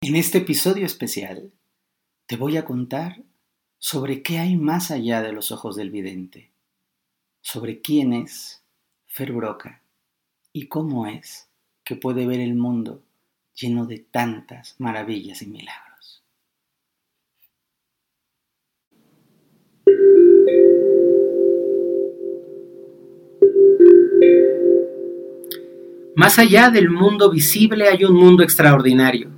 En este episodio especial te voy a contar sobre qué hay más allá de los ojos del vidente, sobre quién es Fer Broca y cómo es que puede ver el mundo lleno de tantas maravillas y milagros. Más allá del mundo visible hay un mundo extraordinario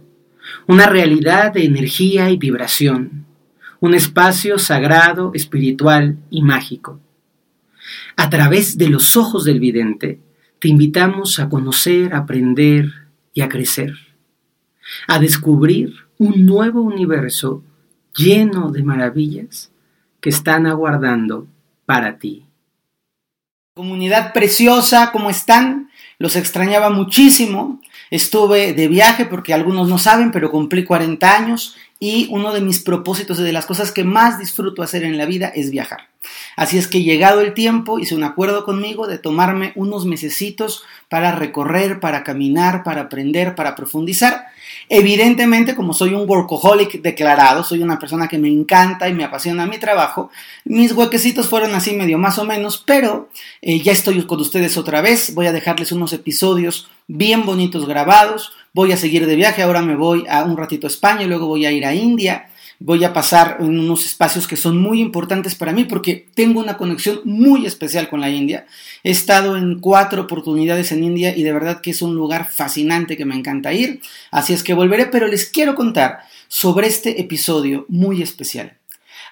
una realidad de energía y vibración, un espacio sagrado, espiritual y mágico. A través de los ojos del vidente, te invitamos a conocer, aprender y a crecer, a descubrir un nuevo universo lleno de maravillas que están aguardando para ti. Comunidad preciosa, ¿cómo están? Los extrañaba muchísimo. Estuve de viaje porque algunos no saben, pero cumplí 40 años y uno de mis propósitos y de las cosas que más disfruto hacer en la vida es viajar. Así es que llegado el tiempo, hice un acuerdo conmigo de tomarme unos mesecitos para recorrer, para caminar, para aprender, para profundizar. Evidentemente, como soy un workaholic declarado, soy una persona que me encanta y me apasiona mi trabajo, mis huequecitos fueron así medio más o menos, pero eh, ya estoy con ustedes otra vez, voy a dejarles unos episodios bien bonitos grabados, voy a seguir de viaje, ahora me voy a un ratito a España, luego voy a ir a India voy a pasar en unos espacios que son muy importantes para mí porque tengo una conexión muy especial con la India. He estado en cuatro oportunidades en India y de verdad que es un lugar fascinante que me encanta ir. Así es que volveré, pero les quiero contar sobre este episodio muy especial.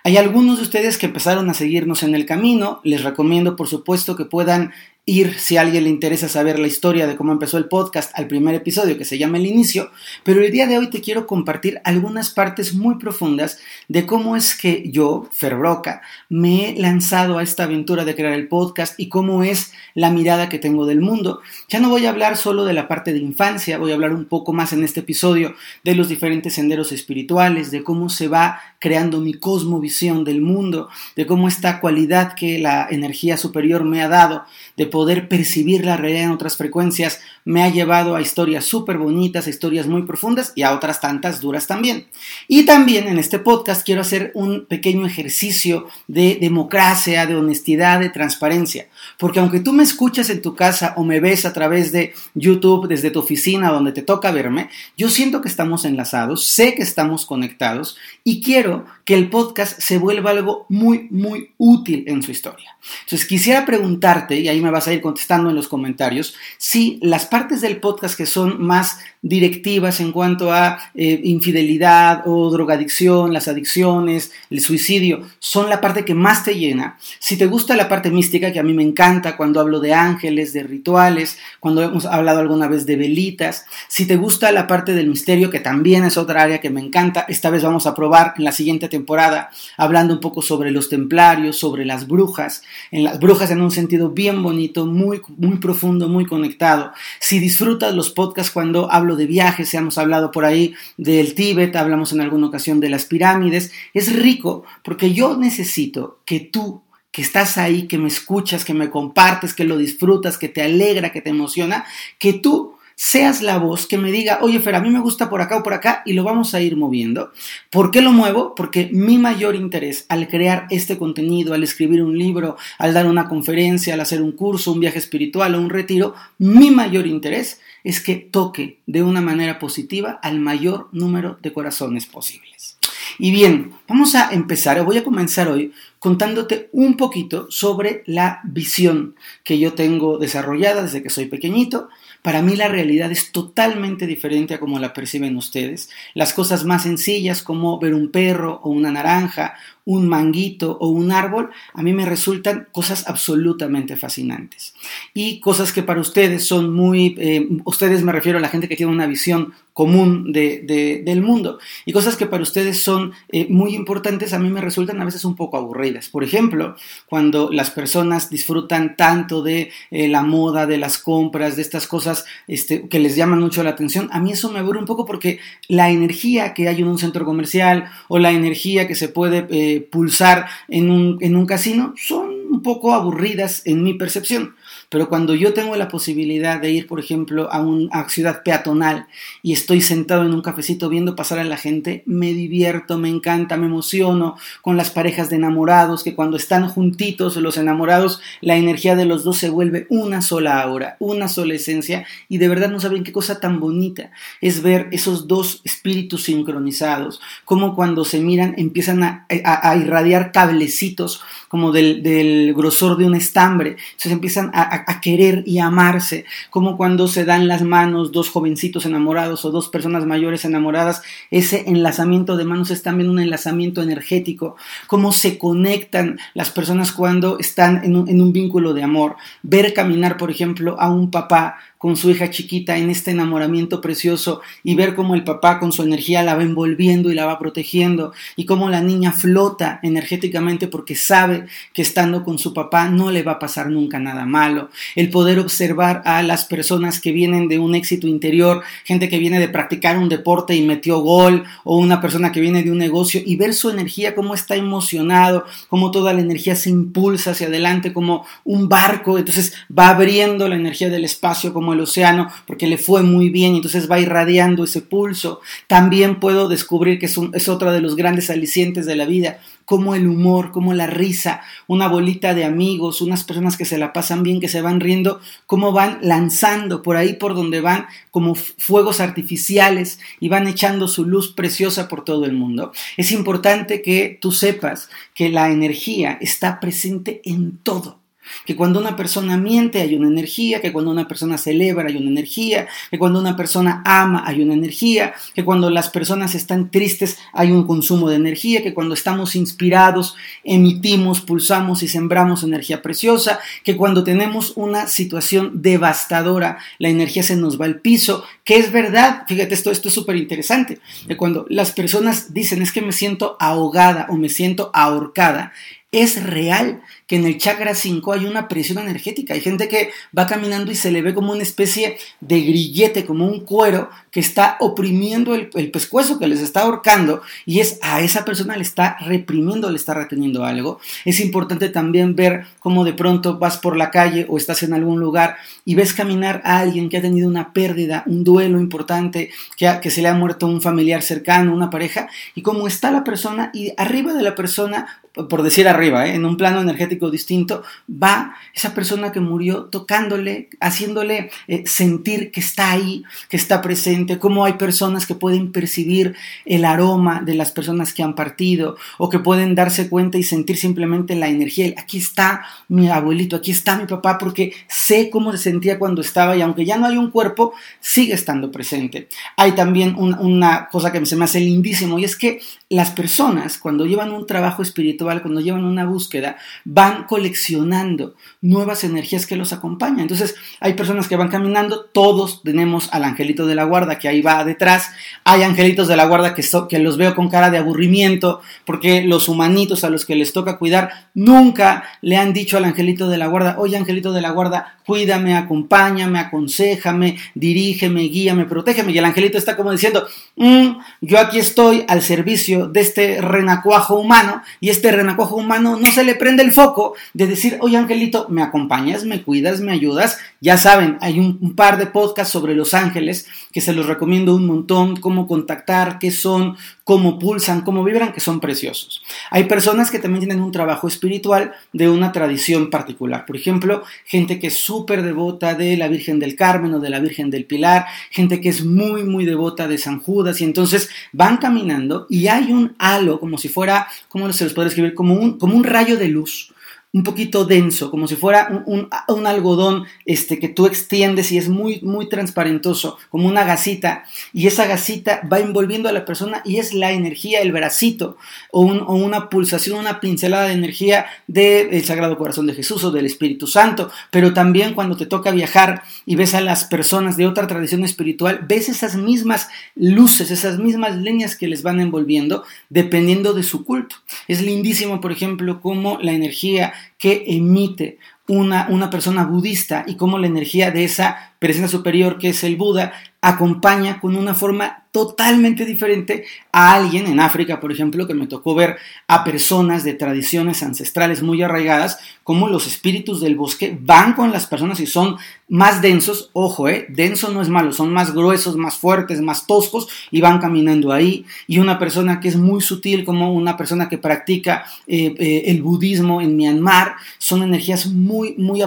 Hay algunos de ustedes que empezaron a seguirnos en el camino. Les recomiendo, por supuesto, que puedan ir, si a alguien le interesa saber la historia de cómo empezó el podcast, al primer episodio que se llama El Inicio, pero el día de hoy te quiero compartir algunas partes muy profundas de cómo es que yo, Ferbroca, me he lanzado a esta aventura de crear el podcast y cómo es la mirada que tengo del mundo. Ya no voy a hablar solo de la parte de infancia, voy a hablar un poco más en este episodio de los diferentes senderos espirituales, de cómo se va creando mi cosmovisión del mundo, de cómo esta cualidad que la energía superior me ha dado, de poder percibir la realidad en otras frecuencias me ha llevado a historias súper bonitas, a historias muy profundas y a otras tantas duras también. Y también en este podcast quiero hacer un pequeño ejercicio de democracia, de honestidad, de transparencia. Porque aunque tú me escuchas en tu casa o me ves a través de YouTube, desde tu oficina donde te toca verme, yo siento que estamos enlazados, sé que estamos conectados y quiero que el podcast se vuelva algo muy, muy útil en su historia. Entonces quisiera preguntarte, y ahí me vas a ir contestando en los comentarios, si las partes del podcast que son más directivas en cuanto a eh, infidelidad o drogadicción, las adicciones, el suicidio, son la parte que más te llena. Si te gusta la parte mística, que a mí me encanta cuando hablo de ángeles, de rituales, cuando hemos hablado alguna vez de velitas, si te gusta la parte del misterio, que también es otra área que me encanta, esta vez vamos a probar en la siguiente temporada, hablando un poco sobre los templarios, sobre las brujas, en las brujas en un sentido bien bonito, muy, muy profundo, muy conectado. Si disfrutas los podcasts cuando hablo de viajes, hemos hablado por ahí del Tíbet, hablamos en alguna ocasión de las pirámides, es rico porque yo necesito que tú que estás ahí, que me escuchas, que me compartes, que lo disfrutas, que te alegra, que te emociona, que tú seas la voz que me diga, oye Fer, a mí me gusta por acá o por acá y lo vamos a ir moviendo. ¿Por qué lo muevo? Porque mi mayor interés al crear este contenido, al escribir un libro, al dar una conferencia, al hacer un curso, un viaje espiritual o un retiro, mi mayor interés es que toque de una manera positiva al mayor número de corazones posibles. Y bien, vamos a empezar, o voy a comenzar hoy contándote un poquito sobre la visión que yo tengo desarrollada desde que soy pequeñito para mí la realidad es totalmente diferente a como la perciben ustedes. Las cosas más sencillas como ver un perro o una naranja un manguito o un árbol, a mí me resultan cosas absolutamente fascinantes. Y cosas que para ustedes son muy, eh, ustedes me refiero a la gente que tiene una visión común de, del mundo, y cosas que para ustedes son eh, muy importantes, a mí me resultan a veces un poco aburridas. Por ejemplo, cuando las personas disfrutan tanto de eh, la moda, de las compras, de estas cosas este, que les llaman mucho la atención, a mí eso me aburre un poco porque la energía que hay en un centro comercial o la energía que se puede pulsar en un, en un casino son un poco aburridas en mi percepción. Pero cuando yo tengo la posibilidad de ir, por ejemplo, a una ciudad peatonal y estoy sentado en un cafecito viendo pasar a la gente, me divierto, me encanta, me emociono con las parejas de enamorados, que cuando están juntitos los enamorados, la energía de los dos se vuelve una sola aura, una sola esencia, y de verdad no saben qué cosa tan bonita es ver esos dos espíritus sincronizados, como cuando se miran empiezan a, a irradiar cablecitos como del, del, grosor de un estambre. Entonces empiezan a, querer y amarse, como cuando se dan las manos dos jovencitos enamorados o dos personas mayores enamoradas. Ese enlazamiento de manos es también un enlazamiento energético. Cómo se conectan las personas cuando están en un vínculo de amor. Ver caminar, por ejemplo, a un papá con su hija chiquita en este enamoramiento precioso y ver cómo el papá con su energía la va envolviendo y la va protegiendo y cómo la niña flota energéticamente porque sabe que estando con su papá no le va a pasar nunca nada malo. El poder observar a las personas que vienen de un éxito interior, gente que viene de practicar un deporte y metió gol o una persona que viene de un negocio y ver su energía, cómo está emocionado, cómo toda la energía se impulsa hacia adelante como un barco, entonces va abriendo la energía del espacio como el océano porque le fue muy bien, entonces va irradiando ese pulso. También puedo descubrir que es, es otro de los grandes alicientes de la vida, como el humor, como la risa, una bolita de amigos, unas personas que se la pasan bien, que se van riendo, cómo van lanzando por ahí por donde van como fuegos artificiales y van echando su luz preciosa por todo el mundo. Es importante que tú sepas que la energía está presente en todo que cuando una persona miente hay una energía, que cuando una persona celebra hay una energía, que cuando una persona ama hay una energía, que cuando las personas están tristes hay un consumo de energía, que cuando estamos inspirados emitimos, pulsamos y sembramos energía preciosa, que cuando tenemos una situación devastadora la energía se nos va al piso, que es verdad, fíjate esto, esto es súper interesante, que cuando las personas dicen es que me siento ahogada o me siento ahorcada, es real que en el chakra 5 hay una presión energética. Hay gente que va caminando y se le ve como una especie de grillete, como un cuero que está oprimiendo el, pescuezo, que les está ahorcando, y es a esa persona le está reprimiendo, le está reteniendo algo. Es importante también ver cómo de pronto vas por la calle o estás en algún lugar y ves caminar a alguien que ha tenido una pérdida, un duelo importante, que, que se le ha muerto un familiar cercano, una pareja, y cómo está la persona y arriba de la persona por decir arriba, ¿eh? en un plano energético distinto, va esa persona que murió tocándole, haciéndole eh, sentir que está ahí, que está presente, como hay personas que pueden percibir el aroma de las personas que han partido o que pueden darse cuenta y sentir simplemente la energía. Aquí está mi abuelito, aquí está mi papá, porque sé cómo se sentía cuando estaba y aunque ya no hay un cuerpo, sigue estando presente. Hay también una cosa que se me hace lindísimo y es que las personas cuando llevan un trabajo espiritual, cuando llevan una búsqueda, van coleccionando nuevas energías que los acompañan. Entonces, hay personas que van caminando, todos tenemos al angelito de la guarda que ahí va detrás, hay angelitos de la guarda que, que los veo con cara de aburrimiento, porque los humanitos a los que les toca cuidar nunca le han dicho al angelito de la guarda, oye angelito de la guarda, cuídame, acompáñame, aconsejame, dirígeme, guíame, protégeme. Y el angelito está como diciendo, mm, yo aquí estoy al servicio de este renacuajo humano y este renacuajo humano no se le prende el foco de decir, oye angelito, me acompañas, me cuidas, me ayudas. Ya saben, hay un, par de podcasts sobre los ángeles que se los recomiendo un montón, cómo contactar, qué son, cómo pulsan, cómo vibran, que son preciosos. Hay personas que también tienen un trabajo espiritual de una tradición particular. Por ejemplo, gente que es súper devota de la Virgen del Carmen o de la Virgen del Pilar, gente que es muy, muy devota de San Judas y entonces van caminando y hay un halo, como si fuera, ¿cómo se los puede escribir? Como un, como un rayo de luz un poquito denso, como si fuera un, un, algodón este, que tú extiendes y es muy, muy transparentoso, como una gasita, y esa gasita va envolviendo a la persona y es la energía, el bracito, o, una pulsación, una pincelada de energía del Sagrado Corazón de Jesús o del Espíritu Santo, pero también cuando te toca viajar y ves a las personas de otra tradición espiritual, ves esas mismas luces, esas mismas líneas que les van envolviendo, dependiendo de su culto. Es lindísimo, por ejemplo, cómo la energía que emite una, una, persona budista y cómo la energía de esa presencia superior que es el Buda acompaña con una forma totalmente diferente a alguien en África, por ejemplo, que me tocó ver a personas de tradiciones ancestrales muy arraigadas, como los espíritus del bosque van con las personas y son más densos, ojo, eh, denso no es malo, son más gruesos, más fuertes, más toscos y van caminando ahí. Y una persona que es muy sutil, como una persona que practica eh, eh, el budismo en Myanmar, son energías muy, muy,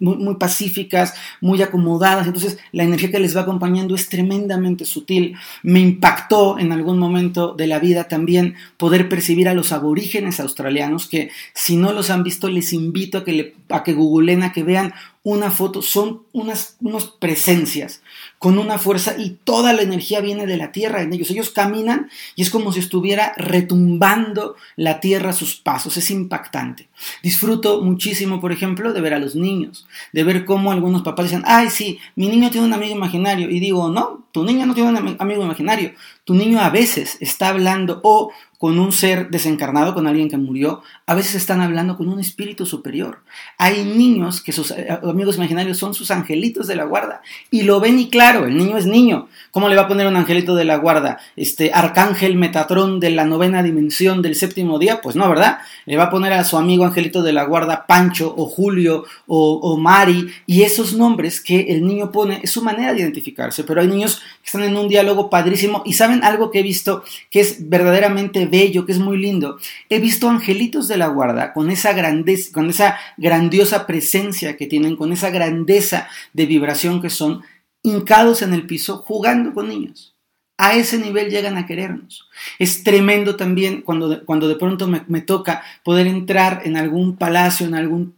muy, muy pacíficas, muy acomodadas. Entonces, la energía que les va acompañando es tremendamente sutil. Me impactó en algún momento de la vida también poder percibir a los aborígenes australianos, que si no los han visto, les invito a que, le, a que googleen, a que vean una foto, son unas, unas presencias con una fuerza y toda la energía viene de la tierra en ellos. Ellos caminan y es como si estuviera retumbando la tierra a sus pasos. Es impactante. Disfruto muchísimo, por ejemplo, de ver a los niños, de ver cómo algunos papás dicen, ay, sí, mi niño tiene un amigo imaginario. Y digo, no, tu niño no tiene un amigo imaginario. Tu niño a veces está hablando o con un ser desencarnado, con alguien que murió, a veces están hablando con un espíritu superior. Hay niños que sus eh, amigos imaginarios son sus angelitos de la guarda y lo ven y claro, el niño es niño. ¿Cómo le va a poner un angelito de la guarda? Este arcángel Metatrón de la novena dimensión del séptimo día, pues no, ¿verdad? Le va a poner a su amigo angelito de la guarda Pancho o Julio o, o Mari y esos nombres que el niño pone es su manera de identificarse, pero hay niños que están en un diálogo padrísimo y saben algo que he visto que es verdaderamente bello, que es muy lindo. He visto angelitos de la guarda con esa grandeza, con esa grandiosa presencia que tienen, con esa grandeza de vibración que son, hincados en el piso jugando con niños. A ese nivel llegan a querernos. Es tremendo también cuando de, cuando de pronto me, me toca poder entrar en algún palacio, en algún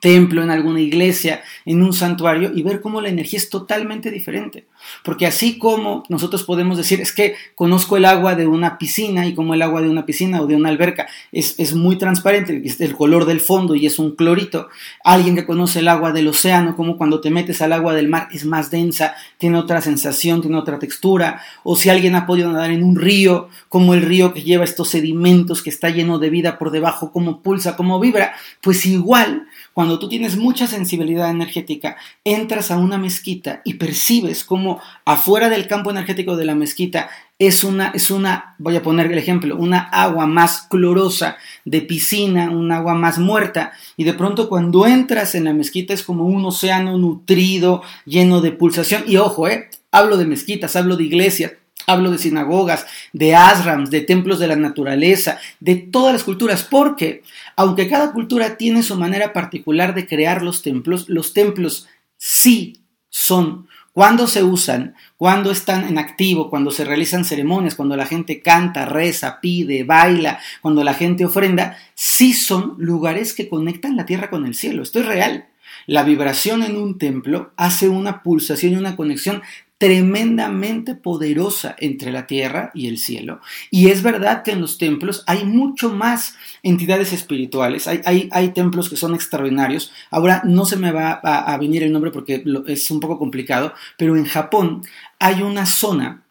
templo, en alguna iglesia, en un santuario y ver cómo la energía es totalmente diferente. Porque así como nosotros podemos decir, es que conozco el agua de una piscina y como el agua de una piscina o de una alberca es, es muy transparente, es el color del fondo y es un clorito, alguien que conoce el agua del océano, como cuando te metes al agua del mar es más densa, tiene otra sensación, tiene otra textura, o si alguien ha podido nadar en un río, como el río que lleva estos sedimentos, que está lleno de vida por debajo, como pulsa, como vibra, pues igual cuando tú tienes mucha sensibilidad energética, entras a una mezquita y percibes cómo afuera del campo energético de la mezquita es una, es una, voy a poner el ejemplo, una agua más clorosa de piscina, un agua más muerta, y de pronto cuando entras en la mezquita es como un océano nutrido, lleno de pulsación, y ojo, eh, hablo de mezquitas, hablo de iglesias, Hablo de sinagogas, de asrams, de templos de la naturaleza, de todas las culturas, porque aunque cada cultura tiene su manera particular de crear los templos, los templos sí son cuando se usan, cuando están en activo, cuando se realizan ceremonias, cuando la gente canta, reza, pide, baila, cuando la gente ofrenda, sí son lugares que conectan la tierra con el cielo. Esto es real. La vibración en un templo hace una pulsación y una conexión tremendamente poderosa entre la tierra y el cielo. Y es verdad que en los templos hay mucho más entidades espirituales, hay, hay, hay templos que son extraordinarios. Ahora no se me va a, a venir el nombre porque es un poco complicado, pero en Japón hay una zona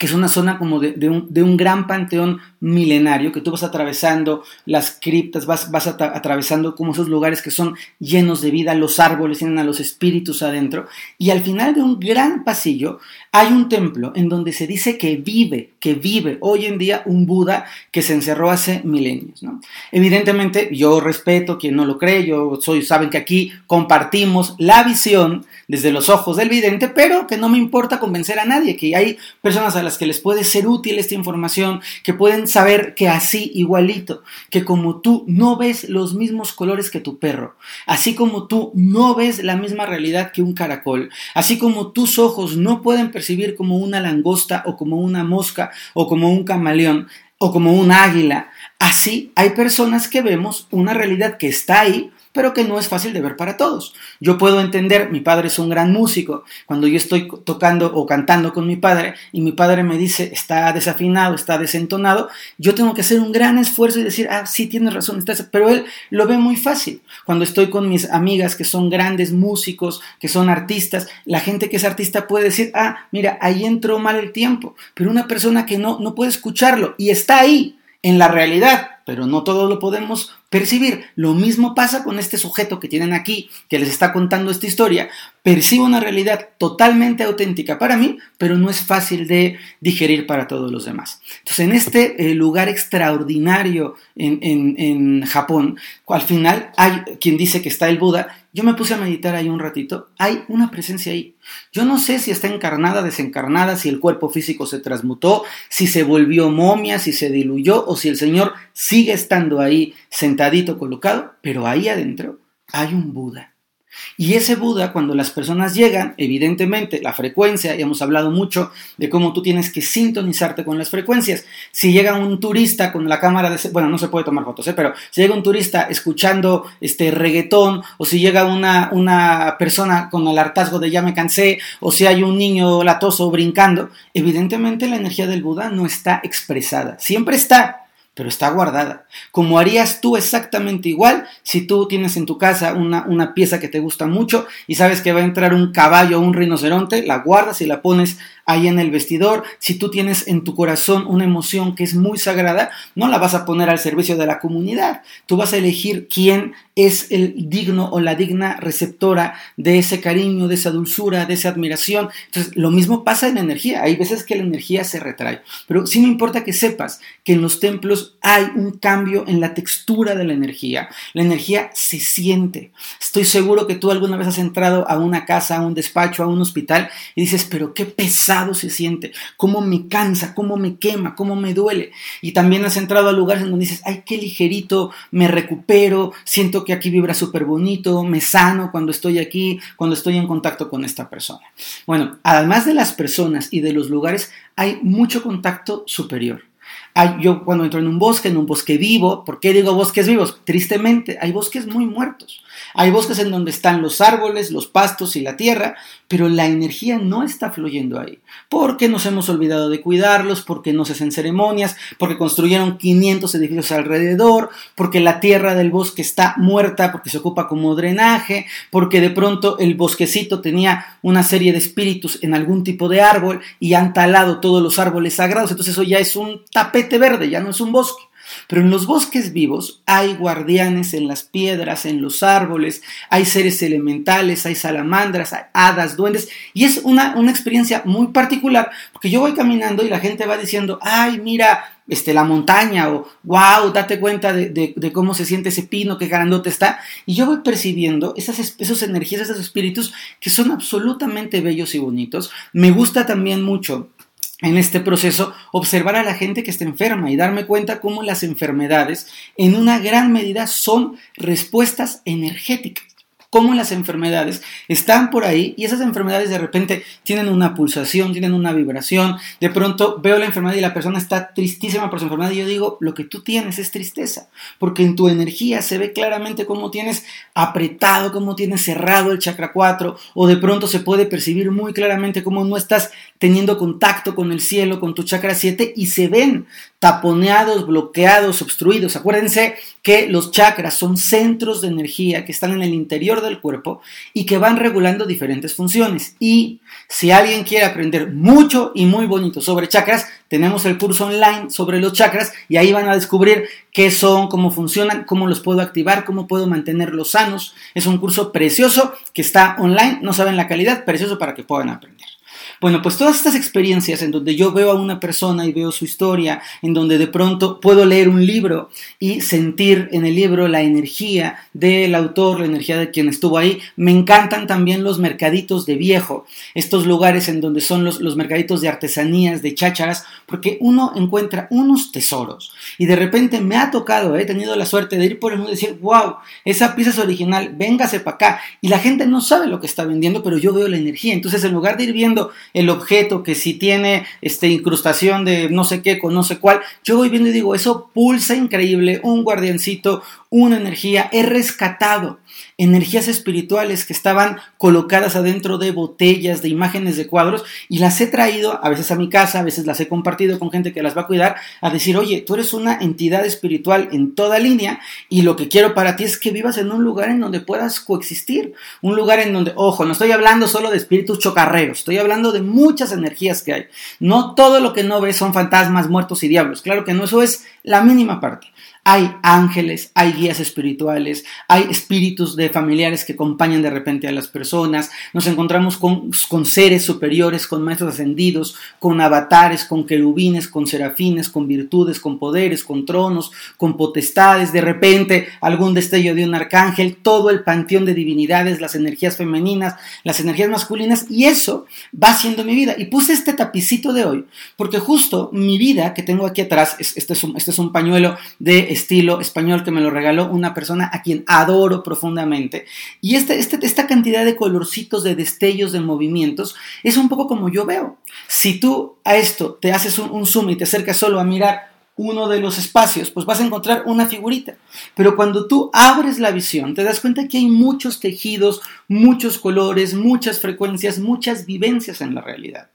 que es una zona como de, de, un, de, un, gran panteón milenario, que tú vas atravesando las criptas, vas, vas atravesando como esos lugares que son llenos de vida, los árboles tienen a los espíritus adentro, y al final de un gran pasillo hay un templo en donde se dice que vive, que vive hoy en día un Buda que se encerró hace milenios. ¿no? Evidentemente, yo respeto quien no lo cree, yo soy, saben que aquí compartimos la visión desde los ojos del vidente, pero que no me importa convencer a nadie, que hay personas a las que les puede ser útil esta información, que pueden saber que así igualito, que como tú no ves los mismos colores que tu perro, así como tú no ves la misma realidad que un caracol, así como tus ojos no pueden percibir como una langosta o como una mosca o como un camaleón o como un águila, así hay personas que vemos una realidad que está ahí, pero que no es fácil de ver para todos. Yo puedo entender, mi padre es un gran músico, cuando yo estoy tocando o cantando con mi padre y mi padre me dice está desafinado, está desentonado, yo tengo que hacer un gran esfuerzo y decir, ah, sí, tienes razón, pero él lo ve muy fácil. Cuando estoy con mis amigas que son grandes músicos, que son artistas, la gente que es artista puede decir, ah, mira, ahí entró mal el tiempo, pero una persona que no, no puede escucharlo y está ahí, en la realidad, pero no todo lo podemos percibir. Lo mismo pasa con este sujeto que tienen aquí, que les está contando esta historia. Percibo una realidad totalmente auténtica para mí, pero no es fácil de digerir para todos los demás. Entonces, en este eh, lugar extraordinario en, en Japón, al final hay quien dice que está el Buda, yo me puse a meditar ahí un ratito, hay una presencia ahí. Yo no sé si está encarnada, desencarnada, si el cuerpo físico se transmutó, si se volvió momia, si se diluyó o si el Señor sigue estando ahí sentadito colocado, pero ahí adentro hay un Buda. Y ese Buda, cuando las personas llegan, evidentemente la frecuencia, y hemos hablado mucho de cómo tú tienes que sintonizarte con las frecuencias. Si llega un turista con la cámara de... Bueno, no se puede tomar fotos, ¿eh? pero si llega un turista escuchando este reggaetón, o si llega una, una persona con el hartazgo de ya me cansé, o si hay un niño latoso brincando, evidentemente la energía del Buda no está expresada. Siempre está, pero está guardada. Como harías tú exactamente igual si tú tienes en tu casa una, una, pieza que te gusta mucho y sabes que va a entrar un caballo o un rinoceronte, la guardas y la pones ahí en el vestidor. Si tú tienes en tu corazón una emoción que es muy sagrada, no la vas a poner al servicio de la comunidad. Tú vas a elegir quién es el digno o la digna receptora de ese cariño, de esa dulzura, de esa admiración. Entonces, lo mismo pasa en energía. Hay veces que la energía se retrae. Pero sí me importa que sepas que en los templos hay un cambio en la textura de la energía. La energía se siente. Estoy seguro que tú alguna vez has entrado a una casa, a un despacho, a un hospital y dices, pero qué pesado se siente, cómo me cansa, cómo me quema, cómo me duele. Y también has entrado a lugares en donde dices, ay, qué ligerito, me recupero, siento que aquí vibra súper bonito, me sano cuando estoy aquí, cuando estoy en contacto con esta persona. Bueno, además de las personas y de los lugares, hay mucho contacto superior. yo cuando entro en un bosque, en un bosque vivo, ¿por qué digo bosques vivos? Tristemente, hay bosques muy muertos. Hay bosques en donde están los árboles, los pastos y la tierra, pero la energía no está fluyendo ahí. Porque nos hemos olvidado de cuidarlos, porque no se hacen ceremonias, porque construyeron 500 edificios alrededor, porque la tierra del bosque está muerta, porque se ocupa como drenaje, porque de pronto el bosquecito tenía una serie de espíritus en algún tipo de árbol y han talado todos los árboles sagrados. Entonces eso ya es un tapete verde, ya no es un bosque. Pero en los bosques vivos hay guardianes en las piedras, en los árboles, hay seres elementales, hay salamandras, hay hadas, duendes, y es una, experiencia muy particular, porque yo voy caminando y la gente va diciendo, ay, mira, este, la montaña, o wow, date cuenta de, cómo se siente ese pino, qué grandote está, y yo voy percibiendo esas, esas energías, esos espíritus que son absolutamente bellos y bonitos. Me gusta también mucho en este proceso observar a la gente que está enferma y darme cuenta cómo las enfermedades en una gran medida son respuestas energéticas cómo las enfermedades están por ahí y esas enfermedades de repente tienen una pulsación, tienen una vibración. De pronto veo la enfermedad y la persona está tristísima por su enfermedad y yo digo, lo que tú tienes es tristeza, porque en tu energía se ve claramente cómo tienes apretado, cómo tienes cerrado el chakra 4 o de pronto se puede percibir muy claramente cómo no estás teniendo contacto con el cielo, con tu chakra 7 y se ven taponeados, bloqueados, obstruidos. Acuérdense que los chakras son centros de energía que están en el interior del cuerpo y que van regulando diferentes funciones. Y si alguien quiere aprender mucho y muy bonito sobre chakras, tenemos el curso online sobre los chakras y ahí van a descubrir qué son, cómo funcionan, cómo los puedo activar, cómo puedo mantenerlos sanos. Es un curso precioso que está online, no saben la calidad, precioso para que puedan aprender. Bueno, pues todas estas experiencias en donde yo veo a una persona y veo su historia, en donde de pronto puedo leer un libro y sentir en el libro la energía del autor, la energía de quien estuvo ahí, me encantan también los mercaditos de viejo, estos lugares en donde son los, los mercaditos de artesanías, de chácharas, porque uno encuentra unos tesoros y de repente me ha tocado, he tenido la suerte de ir por el mundo y decir, wow, esa pieza es original, véngase para acá y la gente no sabe lo que está vendiendo, pero yo veo la energía, entonces en lugar de ir viendo el objeto que si tiene este, incrustación de no sé qué con no sé cuál, yo voy viendo y digo, eso pulsa increíble, un guardiancito, una energía, he rescatado energías espirituales que estaban colocadas adentro de botellas, de imágenes de cuadros, y las he traído a veces a mi casa, a veces las he compartido con gente que las va a cuidar, a decir, oye, tú eres una entidad espiritual en toda línea, y lo que quiero para ti es que vivas en un lugar en donde puedas coexistir, un lugar en donde, ojo, no estoy hablando solo de espíritus chocarreros, estoy hablando de muchas energías que hay. No todo lo que no ves son fantasmas, muertos y diablos, claro que no, eso es la mínima parte. Hay ángeles, hay guías espirituales, hay espíritus de familiares que acompañan de repente a las personas, nos encontramos con, seres superiores, con maestros ascendidos, con avatares, con querubines, con serafines, con virtudes, con poderes, con tronos, con potestades, de repente algún destello de un arcángel, todo el panteón de divinidades, las energías femeninas, las energías masculinas, y eso va siendo mi vida. Y puse este tapicito de hoy, porque justo mi vida que tengo aquí atrás, este es un, este es un pañuelo de estilo español que me lo regaló una persona a quien adoro profundamente. Y este, este, esta cantidad de colorcitos, de destellos, de movimientos, es un poco como yo veo. Si tú a esto te haces un, un zoom y te acercas solo a mirar uno de los espacios, pues vas a encontrar una figurita. Pero cuando tú abres la visión, te das cuenta que hay muchos tejidos, muchos colores, muchas frecuencias, muchas vivencias en la realidad.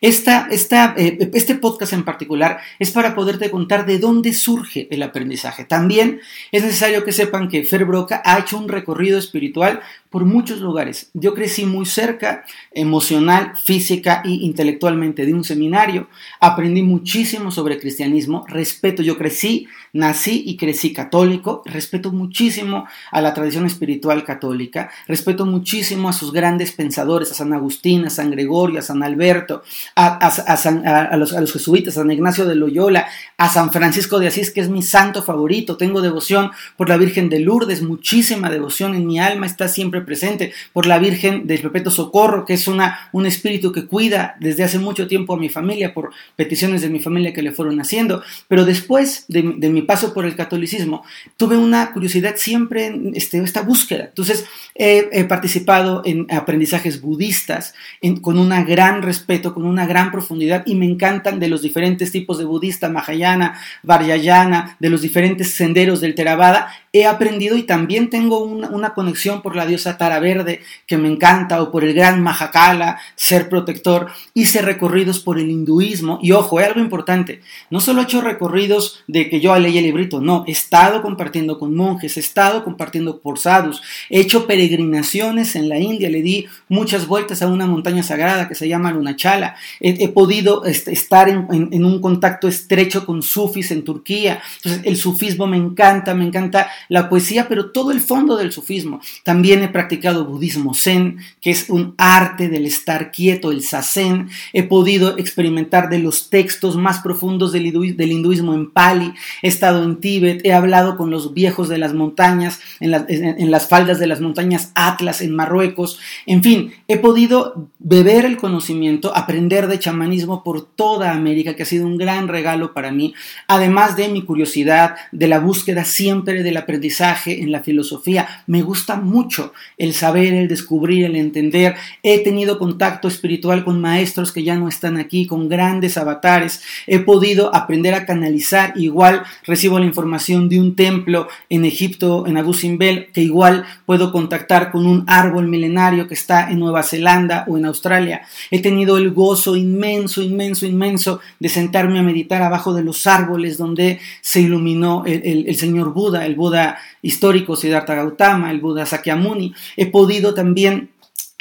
Esta, esta, eh, este podcast en particular es para poderte contar de dónde surge el aprendizaje. También es necesario que sepan que Fer Broca ha hecho un recorrido espiritual por muchos lugares. Yo crecí muy cerca, emocional, física e intelectualmente de un seminario. Aprendí muchísimo sobre cristianismo. Respeto, yo crecí, nací y crecí católico. Respeto muchísimo a la tradición espiritual católica. Respeto muchísimo a sus grandes pensadores, a San Agustín, a San Gregorio, a San Alberto, a, los, a los jesuitas, a San Ignacio de Loyola, a San Francisco de Asís, que es mi santo favorito. Tengo devoción por la Virgen de Lourdes, muchísima devoción en mi alma, está siempre presente, por la Virgen del Perpetuo Socorro, que es una, un espíritu que cuida desde hace mucho tiempo a mi familia, por peticiones de mi familia que le fueron haciendo. Pero después de, mi paso por el catolicismo, tuve una curiosidad siempre en este, esta búsqueda. Entonces, he, participado en aprendizajes budistas con un gran respeto, con una gran profundidad, y me encantan de los diferentes tipos de budista, Mahayana, Varyayana, de los diferentes senderos del Theravada, he aprendido y también tengo una, una conexión por la diosa Tara Verde, que me encanta, o por el gran Mahakala, ser protector. Hice recorridos por el hinduismo, y ojo, es algo importante, no solo he hecho recorridos de que yo leí el librito, no, he estado compartiendo con monjes, he estado compartiendo por sadhus, he hecho peregrinaciones en la India, le di muchas vueltas a una montaña sagrada que se llama Lunachala, he, he podido este, estar en, en un contacto estrecho con sufis en Turquía, entonces el sufismo me encanta, me encanta la poesía, pero todo el fondo del sufismo. También he practicado budismo zen, que es un arte del estar quieto, el sazen. He podido experimentar de los textos más profundos del, hinduismo en Pali. He estado en Tíbet, he hablado con los viejos de las montañas, en, en las faldas de las montañas Atlas, en Marruecos. En fin, he podido beber el conocimiento, aprender de chamanismo por toda América, que ha sido un gran regalo para mí, además de mi curiosidad, de la búsqueda siempre del aprendizaje en la filosofía. Me gusta mucho el saber, el descubrir, el entender. He tenido contacto espiritual con maestros que ya no están aquí, con grandes avatares. He podido aprender a canalizar. Igual recibo la información de un templo en Egipto, en Abu Simbel, que igual puedo contactar con un árbol milenario que está en Nueva Zelanda o en Australia. He tenido el gozo inmenso, inmenso, inmenso de sentarme a meditar abajo de los árboles donde se iluminó el, el señor Buda, el Buda histórico Siddhartha Gautama, el Buda Sakyamuni. He podido también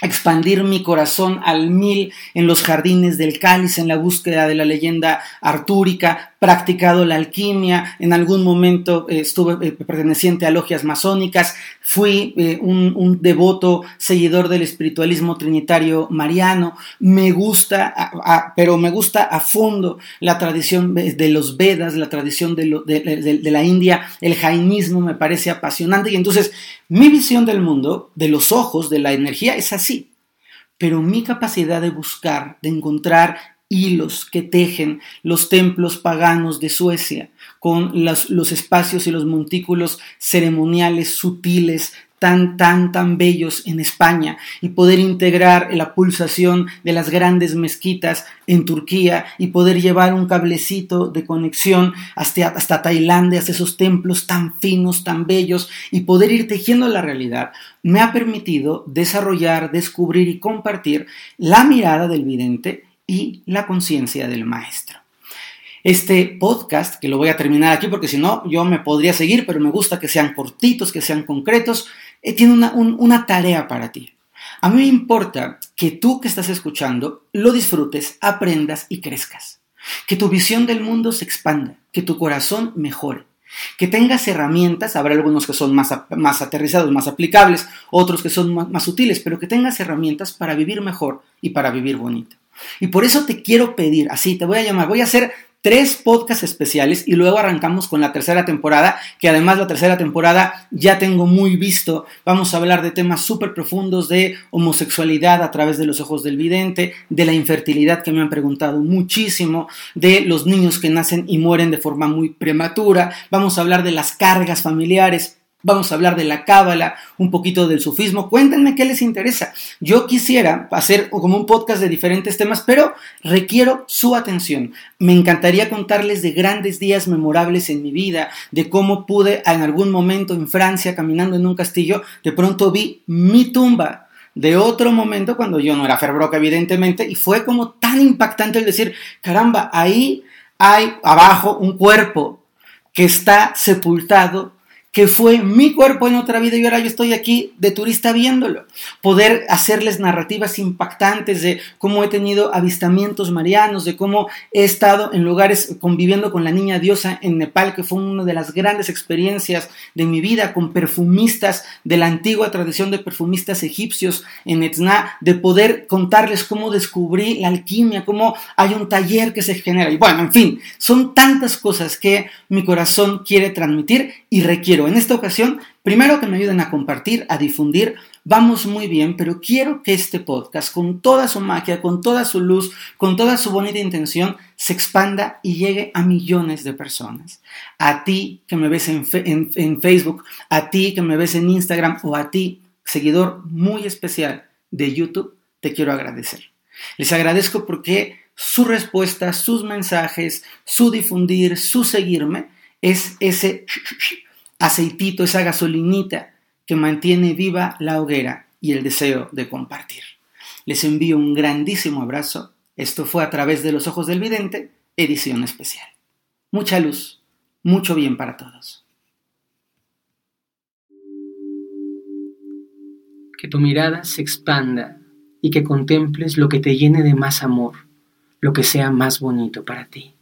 expandir mi corazón al mil en los jardines del cáliz, en la búsqueda de la leyenda artúrica, practicado la alquimia, en algún momento eh, estuve eh, perteneciente a logias masónicas, fui eh, un, devoto seguidor del espiritualismo trinitario mariano, me gusta, pero me gusta a fondo la tradición de los Vedas, la tradición de, de la India, el jainismo me parece apasionante y entonces mi visión del mundo, de los ojos, de la energía, es así. Pero mi capacidad de buscar, de encontrar hilos que tejen los templos paganos de Suecia, con los, espacios y los montículos ceremoniales sutiles tan, tan, tan bellos en España y poder integrar la pulsación de las grandes mezquitas en Turquía y poder llevar un cablecito de conexión hasta, hasta Tailandia, hasta esos templos tan finos, tan bellos y poder ir tejiendo la realidad, me ha permitido desarrollar, descubrir y compartir la mirada del vidente y la conciencia del maestro. Este podcast, que lo voy a terminar aquí porque si no yo me podría seguir, pero me gusta que sean cortitos, que sean concretos, eh, tiene una, una tarea para ti. A mí me importa que tú que estás escuchando lo disfrutes, aprendas y crezcas. Que tu visión del mundo se expanda, que tu corazón mejore, Que tengas herramientas, habrá algunos que son más, más aterrizados, más aplicables, otros que son más, sutiles, pero que tengas herramientas para vivir mejor y para vivir bonito. Y por eso te quiero pedir, así te voy a llamar, voy a hacer tres podcasts especiales y luego arrancamos con la tercera temporada, que además la tercera temporada ya tengo muy visto. Vamos a hablar de temas súper profundos de homosexualidad a través de los ojos del vidente, de la infertilidad que me han preguntado muchísimo, de los niños que nacen y mueren de forma muy prematura. Vamos a hablar de las cargas familiares Vamos a hablar de la cábala, un poquito del sufismo. Cuéntenme qué les interesa. Yo quisiera hacer como un podcast de diferentes temas, pero requiero su atención. Me encantaría contarles de grandes días memorables en mi vida, de cómo pude en algún momento en Francia, caminando en un castillo, de pronto vi mi tumba de otro momento cuando yo no era Ferbroca, evidentemente, y fue como tan impactante el decir, caramba, ahí hay abajo un cuerpo que está sepultado que fue mi cuerpo en otra vida y ahora yo estoy aquí de turista viéndolo. Poder hacerles narrativas impactantes de cómo he tenido avistamientos marianos, de cómo he estado en lugares conviviendo con la niña diosa en Nepal, que fue una de las grandes experiencias de mi vida, con perfumistas de la antigua tradición de perfumistas egipcios en Etna, de poder contarles cómo descubrí la alquimia, cómo hay un taller que se genera. Y bueno, en fin, son tantas cosas que mi corazón quiere transmitir y en esta ocasión, primero que me ayuden a compartir, a difundir, vamos muy bien, pero quiero que este podcast, con toda su magia, con toda su luz, con toda su bonita intención, se expanda y llegue a millones de personas. A ti que me ves en, en Facebook, a ti que me ves en Instagram o a ti, seguidor muy especial de YouTube, te quiero agradecer. Les agradezco porque su respuesta, sus mensajes, su difundir, su seguirme, es ese aceitito, esa gasolinita que mantiene viva la hoguera y el deseo de compartir. Les envío un grandísimo abrazo. Esto fue a través de los ojos del vidente, edición especial. Mucha luz, mucho bien para todos. Que tu mirada se expanda y que contemples lo que te llene de más amor, lo que sea más bonito para ti.